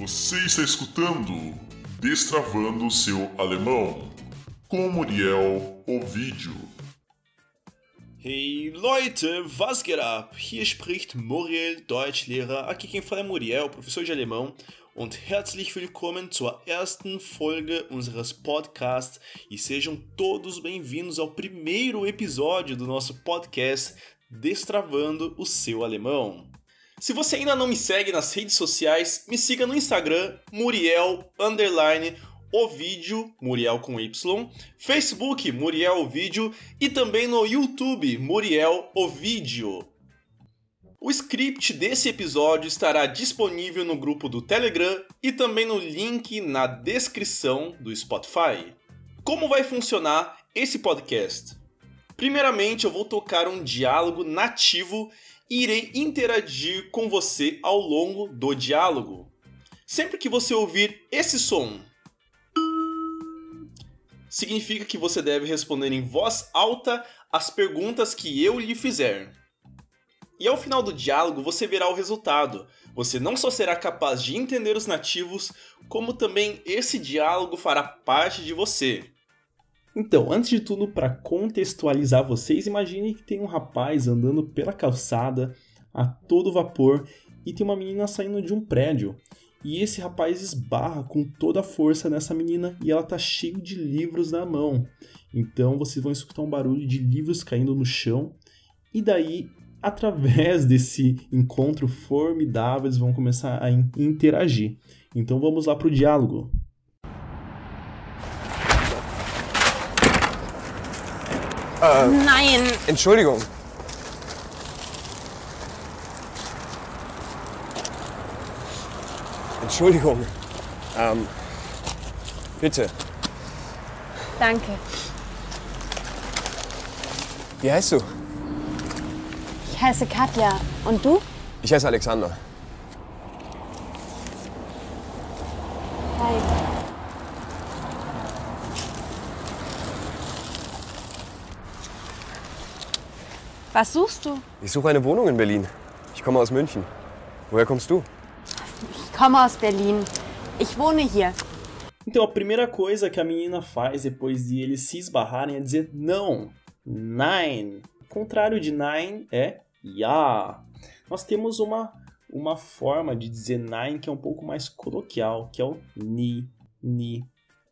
Você está escutando Destravando o seu alemão com Muriel Ovidio. Hey Leute, was geht ab? Hier spricht Muriel, Deutschlehrer. Aqui quem fala é Muriel, professor de alemão. Und herzlich willkommen zur ersten Folge unseres Podcasts e sejam todos bem-vindos ao primeiro episódio do nosso podcast Destravando o seu alemão. Se você ainda não me segue nas redes sociais, me siga no Instagram, Muriel underline o vídeo Muriel com Y, Facebook Muriel o vídeo e também no YouTube Muriel o vídeo. O script desse episódio estará disponível no grupo do Telegram e também no link na descrição do Spotify. Como vai funcionar esse podcast? Primeiramente, eu vou tocar um diálogo nativo irei interagir com você ao longo do diálogo. Sempre que você ouvir esse som, significa que você deve responder em voz alta as perguntas que eu lhe fizer. E ao final do diálogo você verá o resultado. Você não só será capaz de entender os nativos, como também esse diálogo fará parte de você. Então, antes de tudo, para contextualizar vocês, imagine que tem um rapaz andando pela calçada a todo vapor e tem uma menina saindo de um prédio. E esse rapaz esbarra com toda a força nessa menina e ela tá cheia de livros na mão. Então vocês vão escutar um barulho de livros caindo no chão e daí através desse encontro formidável eles vão começar a interagir. Então vamos lá pro diálogo. Nein, Entschuldigung. Entschuldigung. Ähm, bitte. danke. Wie heißt du? Ich heiße Katja. Und du? Ich heiße Alexander. Was suchst du? Ich suche eine Wohnung in Berlin. Ich komme aus München. Woher kommst du? Ich komme aus Berlin. Ich wohne hier. Então a primeira coisa que a menina faz depois de eles se esbarrarem é dizer não. Nein. O contrário de nein é ja. Nós temos uma, uma forma de dizer nein que é um pouco mais coloquial, que é o ni, ni.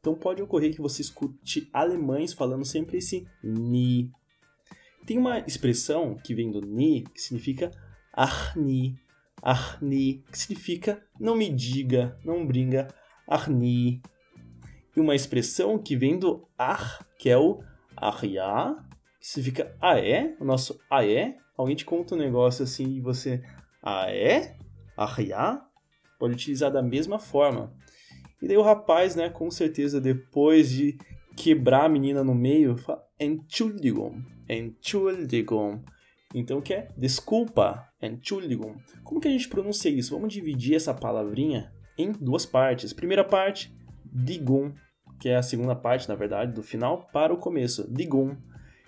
Então pode ocorrer que você escute alemães falando sempre esse ni. Tem uma expressão que vem do ni, que significa ach ni, ach ni, que significa não me diga, não brinca, ach ni. E uma expressão que vem do ach, que é o ja, que significa ah é, o nosso ah é. Alguém te conta um negócio assim e você ah é, ja, pode utilizar da mesma forma. E daí o rapaz, né, com certeza depois de quebrar a menina no meio, fala Entschuldigung, Entschuldigung. Então que é desculpa, Entschuldigung. Como que a gente pronuncia isso? Vamos dividir essa palavrinha em duas partes. Primeira parte, Digung, que é a segunda parte, na verdade, do final para o começo. Digung.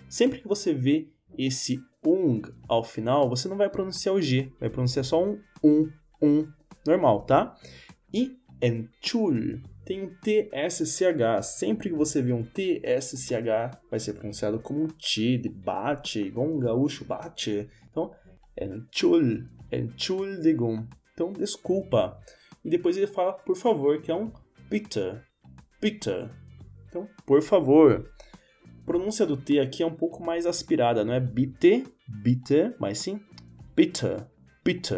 Sempre que você vê esse ung ao final, você não vai pronunciar o G, vai pronunciar só um um, um, normal, tá? E Entschul tem um TSCH. Sempre que você vê um TSCH, vai ser pronunciado como um T de bate, igual um gaúcho bate. Então, Entschul, Entschuldigung. Então, desculpa. E depois ele fala, por favor, que é um bitte, bitte. Então, por favor. A pronúncia do T aqui é um pouco mais aspirada, não é bitte, bitte, mas sim bitte, bitte.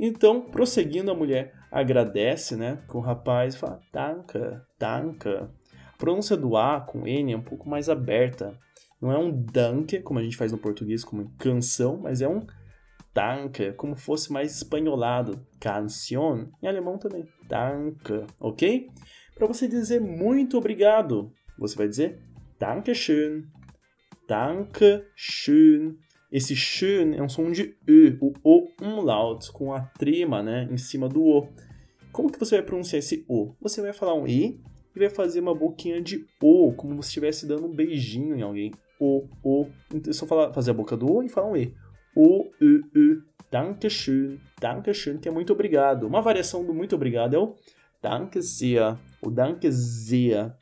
Então, prosseguindo, a mulher agradece, né, com o rapaz fala danke, danke. A pronúncia do A com N é um pouco mais aberta. Não é um danke, como a gente faz no português, como canção, mas é um danke, como fosse mais espanholado. Canción. Em alemão também. Danke, ok? Para você dizer muito obrigado, você vai dizer Dankeschön. Dankeschön. Esse schön é um som de Ö, o O umlaut, com a trema né, em cima do O. Como que você vai pronunciar esse O? Você vai falar um E e vai fazer uma boquinha de O, como se estivesse dando um beijinho em alguém. O, O. Então, é só falar, fazer a boca do O e falar um E. O, U, U, Dankeschön, Dankeschön, que é muito obrigado. Uma variação do muito obrigado é o Danke sehr, o Danke sehr.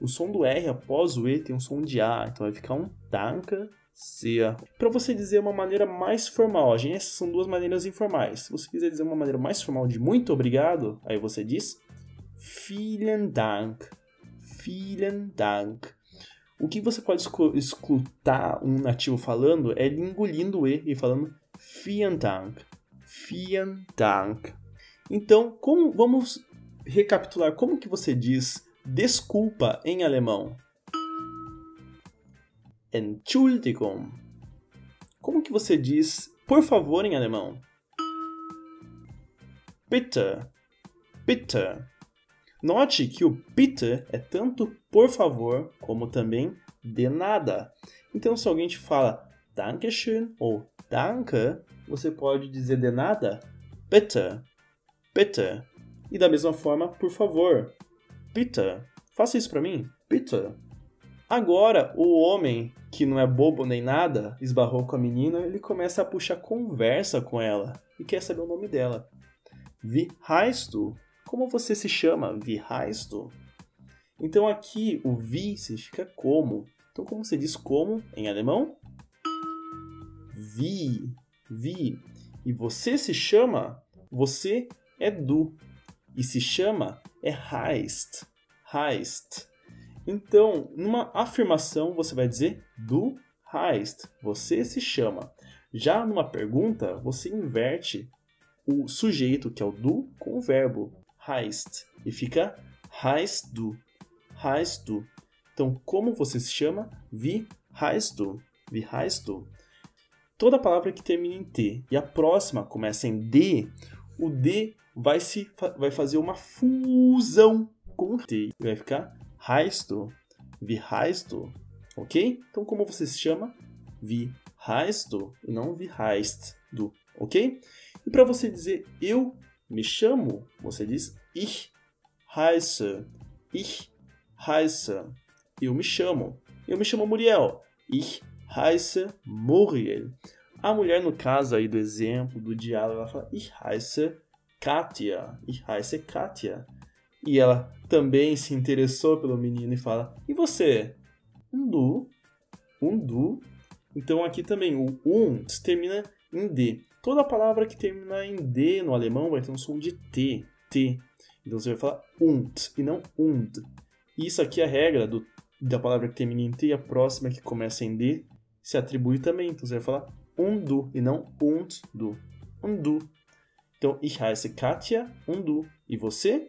O som do R após o E tem um som de A, então vai ficar um Danke. Para você dizer uma maneira mais formal, gente, essas são duas maneiras informais. Se você quiser dizer uma maneira mais formal de muito obrigado, aí você diz Vielen Dank, Vielen Dank. O que você pode escutar um nativo falando é ele engolindo o E e falando Vielen Dank, Vielen Dank. Então, como, vamos recapitular como que você diz desculpa em alemão. Entschuldigung. Como que você diz por favor em alemão? Bitte. Bitte. Note que o bitte é tanto por favor como também de nada. Então, se alguém te fala Dankeschön ou Danke, você pode dizer de nada bitte. Bitte. E da mesma forma, por favor. Bitte. Faça isso para mim. Bitte. Agora, o homem, que não é bobo nem nada, esbarrou com a menina, ele começa a puxar conversa com ela e quer saber o nome dela. Wie heißt du? Como você se chama? Wie heißt du? Então aqui o wie significa como. Então como você diz como em alemão? Wie. Wie. E você se chama? Você é du. E se chama é heißt. Heißt. Então, numa afirmação, você vai dizer du heißt. Você se chama. Já numa pergunta, você inverte o sujeito, que é o du, com o verbo heißt. E fica heißt du. Heißt du. Então, como você se chama? Wie heißt du? Wie heißt du? Toda palavra que termina em T e a próxima começa em D, o D vai, se, vai fazer uma fusão com o T. Vai ficar heißt du? Wie heißt du? Ok? Então, como você se chama? Wie heißt du? E não wie heißt du. Ok? E para você dizer eu me chamo, você diz ich heiße. Ich heiße. Eu me chamo. Eu me chamo Muriel. Ich heiße Muriel. A mulher, no caso aí do exemplo, do diálogo, ela fala Ich heiße Katia. Ich heiße Katia. E ela também se interessou pelo menino e fala: E você? Um du. Um du. Então aqui também o um termina em D. Toda palavra que termina em D no alemão vai ter um som de T. T. Então você vai falar und e não und. Isso aqui é a regra do, da palavra que termina em T e a próxima que começa em D se atribui também. Então você vai falar um du e não und du. Um du. Então, ich heiße Katja, um du. E você?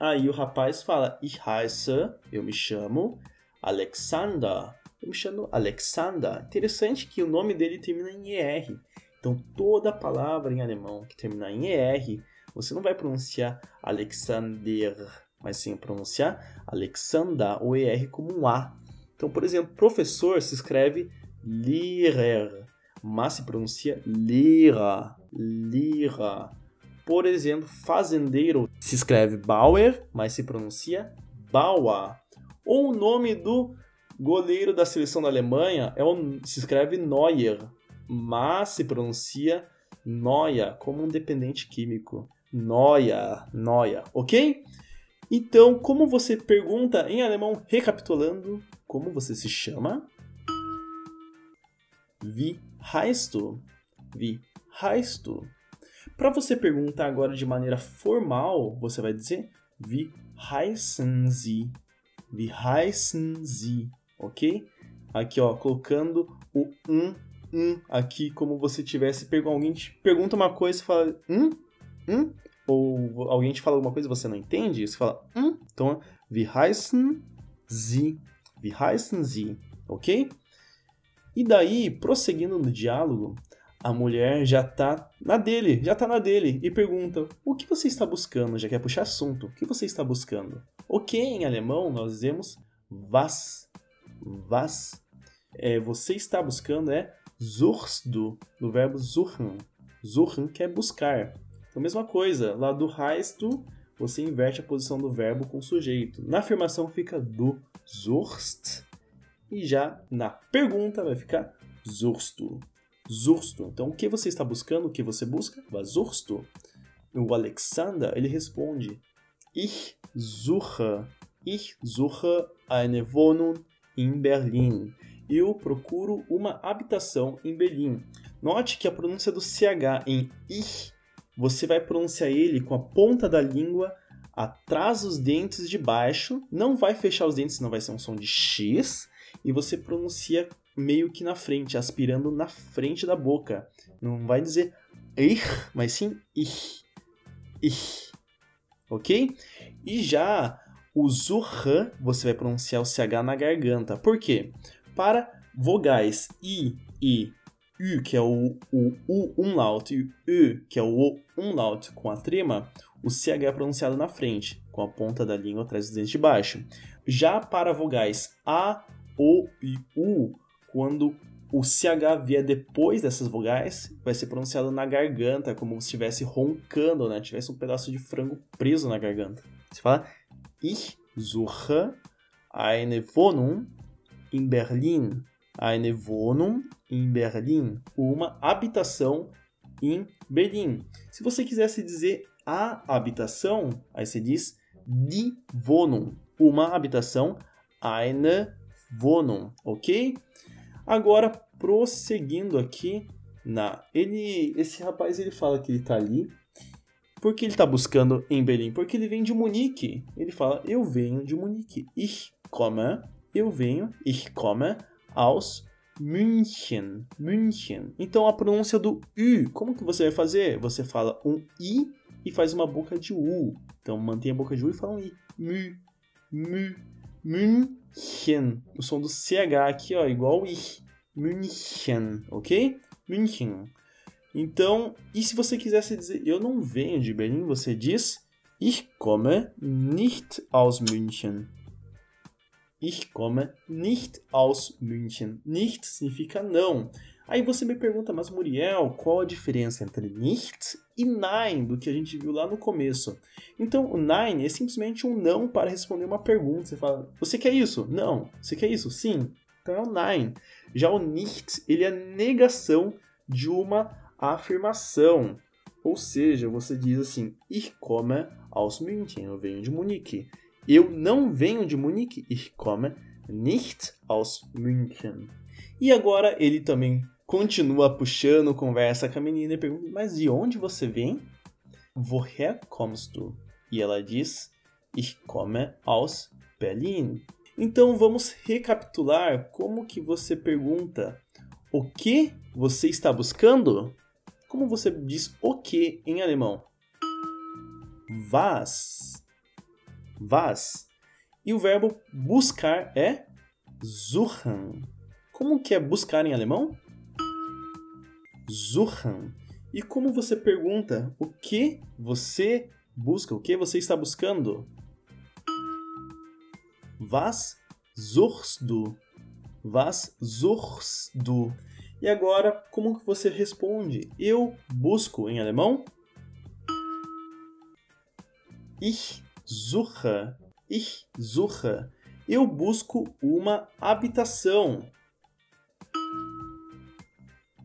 Aí o rapaz fala, ich heiße, eu me chamo Alexander. Eu me chamo Alexander. Interessante que o nome dele termina em ER. Então, toda palavra em alemão que termina em ER, você não vai pronunciar Alexander, mas sim pronunciar Alexander, o ER como um A. Então, por exemplo, professor se escreve Lehrer, mas se pronuncia Lehrer, Lehrer. Por exemplo, fazendeiro se escreve Bauer, mas se pronuncia Bauer. Ou o nome do goleiro da seleção da Alemanha é se escreve Neuer, mas se pronuncia Neuer, como um dependente químico. Neuer, Neuer, ok? Então, como você pergunta em alemão, recapitulando, como você se chama? Wie heißt du? Wie heißt du? Para você perguntar agora de maneira formal, você vai dizer Wie heißen Sie? Wie heißen Sie? Ok? Aqui, ó, colocando o um, um aqui, como você tivesse. Alguém te pergunta uma coisa e fala um, um, ou alguém te fala alguma coisa e você não entende, você fala hum, então wie heißen Sie, wie heißen Sie, ok? E daí, prosseguindo no diálogo, a mulher já tá na dele, já tá na dele e pergunta: "O que você está buscando?" Já quer puxar assunto. O que você está buscando? Ok, em alemão nós dizemos was, was. É, você está buscando é suchst du, do verbo suchen. Suchen quer buscar. Então, mesma coisa, lá do heißt você inverte a posição do verbo com o sujeito. Na afirmação fica do suchst e já na pergunta vai ficar suchst du. Du? Então, o que você está buscando? O que você busca? Du? O Alexander, ele responde, Ich suche, ich suche eine Wohnung in Berlin. Eu procuro uma habitação em Berlim. Note que a pronúncia do CH em ich, você vai pronunciar ele com a ponta da língua atrás dos dentes de baixo, não vai fechar os dentes, senão vai ser um som de X, e você pronuncia meio que na frente, aspirando na frente da boca. Não vai dizer ich, mas sim ich. Ich. Ok? E já o zurran, você vai pronunciar o CH na garganta. Por quê? Para vogais I, E, U, que é o, o U umlaut, e U, que é o O umlaut com a trema, o CH é pronunciado na frente, com a ponta da língua atrás dos dentes de baixo. Já para vogais A, O e U, quando o CH vier depois dessas vogais, vai ser pronunciado na garganta, como se estivesse roncando, né? Tivesse um pedaço de frango preso na garganta. Você fala Ich suche eine Wohnung in Berlin. Eine Wohnung in Berlin. Uma habitação em Berlim. Se você quisesse dizer a habitação, aí você diz die Wohnung. Uma habitação, eine Wohnung, ok? Agora, prosseguindo aqui, na ele, esse rapaz ele fala que ele está ali. Por que ele está buscando em Berlim? Porque ele vem de Munique. Ele fala, eu venho de Munique. Ich komme, eu venho, ich komme aus München. München. Então a pronúncia do U, como que você vai fazer? Você fala um I e faz uma boca de U. Então mantém a boca de U e fala um I. Mü, mü, München. O som do CH aqui, ó, igual I. München, ok? München. Então, e se você quisesse dizer eu não venho de Berlim, você diz Ich komme nicht aus München. Ich komme nicht aus München. Nicht significa não. Aí você me pergunta, mas Muriel, qual a diferença entre nicht e nein do que a gente viu lá no começo? Então, o nein é simplesmente um não para responder uma pergunta. Você fala, você quer isso? Não. Você quer isso? Sim. Então é o nein. Já o nicht, ele é negação de uma afirmação. Ou seja, você diz assim, ich komme aus München, eu venho de Munique. Eu não venho de Munique, ich komme nicht aus München. E agora ele também continua puxando conversa com a menina e pergunta: Mas de onde você vem? Woher kommst du? E ela diz: Ich komme aus Berlin. Então vamos recapitular como que você pergunta o que você está buscando? Como você diz o que em alemão? Was. Was. E o verbo buscar é suchen. Como que é buscar em alemão? Suchen. E como você pergunta o que você busca, o que você está buscando? Was suchst du? Was suchst du? E agora, como que você responde? Eu busco em alemão? Ich suche. Ich suche. Eu busco uma habitação.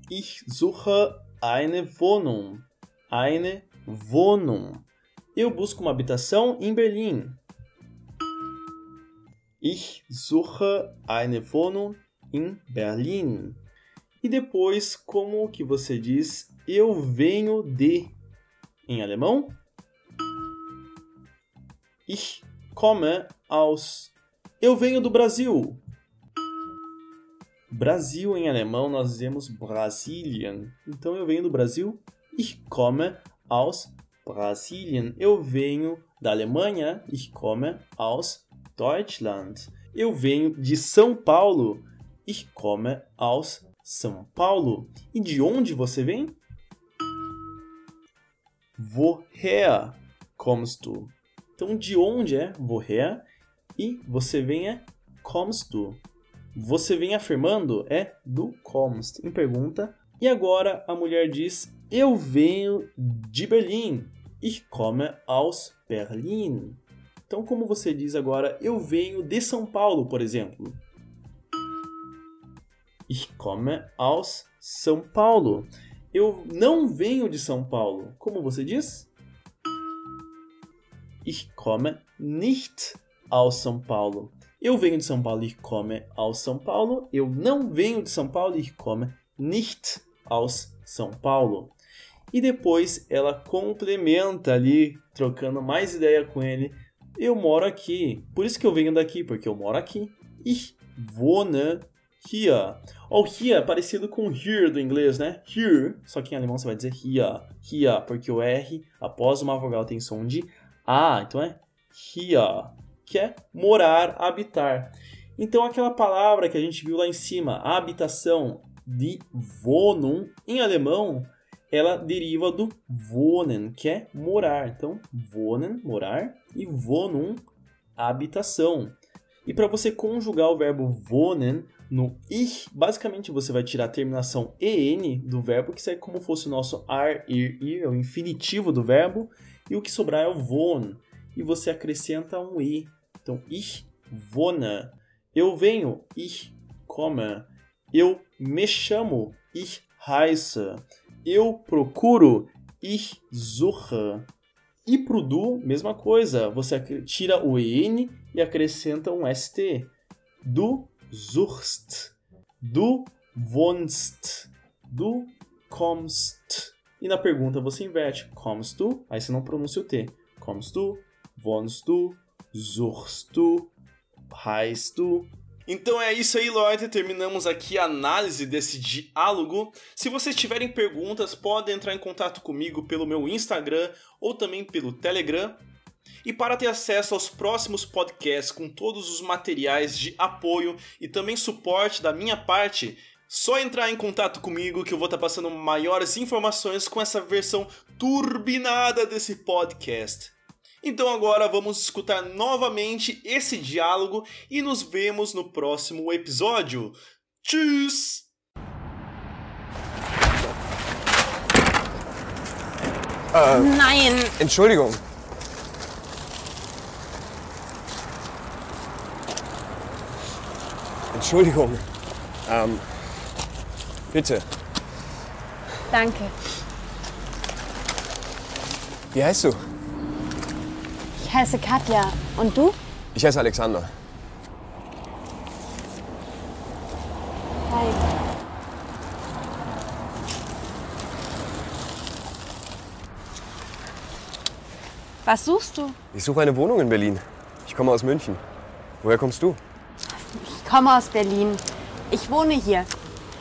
Ich suche eine Wohnung. Eine Wohnung. Eu busco uma habitação em Berlim. Ich suche eine Wohnung in Berlin. E depois, como que você diz eu venho de em alemão? Ich komme aus. Eu venho do Brasil. Brasil em alemão nós dizemos Brasilien. Então eu venho do Brasil. Ich komme aus Brasilien. Eu venho da Alemanha. Ich komme aus Deutschland. Eu venho de São Paulo. Ich komme aus São Paulo. E de onde você vem? Woher kommst du? Então de onde é woher e você vem é kommst du. Você vem afirmando é do kommst em pergunta. E agora a mulher diz: Eu venho de Berlim. Ich komme aus Berlin. Então, como você diz agora, eu venho de São Paulo, por exemplo? Ich komme aus São Paulo. Eu não venho de São Paulo. Como você diz? Ich komme nicht aus São Paulo. Eu venho de São Paulo, ich komme aus São Paulo. Eu não venho de São Paulo, ich komme nicht aus São Paulo. E depois ela complementa ali, trocando mais ideia com ele. Eu moro aqui. Por isso que eu venho daqui, porque eu moro aqui. Ich wohne hier. Ó, oh, é parecido com here do inglês, né? Here, só que em alemão você vai dizer here. Here, porque o R após uma vogal tem som de A, então é here, que é morar, habitar. Então aquela palavra que a gente viu lá em cima, habitação, de Wohnung, em alemão, ela deriva do wohnen, que é morar. Então, wohnen, morar, e Wohnung, habitação. E para você conjugar o verbo wohnen no ich, basicamente você vai tirar a terminação en do verbo, que seria como fosse o nosso ar, ir, ir, é o infinitivo do verbo, e o que sobrar é o wohn, e você acrescenta um i. Então, ich wohne. Eu venho, ich komme. Eu me chamo, ich heiße. Eu procuro, ich suche. E pro du, mesma coisa. Você tira o en e acrescenta um st. Du suchst. Du wohnst. Du kommst. E na pergunta você inverte. Kommst du? Aí você não pronuncia o T. Kommst du? Wohnst du? Suchst du? Heißt du? Então é isso aí, Leute. Terminamos aqui a análise desse diálogo. Se vocês tiverem perguntas, podem entrar em contato comigo pelo meu Instagram ou também pelo Telegram. E para ter acesso aos próximos podcasts com todos os materiais de apoio e também suporte da minha parte, só entrar em contato comigo que eu vou estar passando maiores informações com essa versão turbinada desse podcast. Então agora vamos escutar novamente esse diálogo e nos vemos no próximo episódio. Tschüss! Äh, Nein. Entschuldigung. Entschuldigung. Ähm, bitte. Danke. Wie heißt du? Ich heiße Katja. Und du? Ich heiße Alexander. Hi. Was suchst du? Ich suche eine Wohnung in Berlin. Ich komme aus München. Woher kommst du? Ich komme aus Berlin. Ich wohne hier.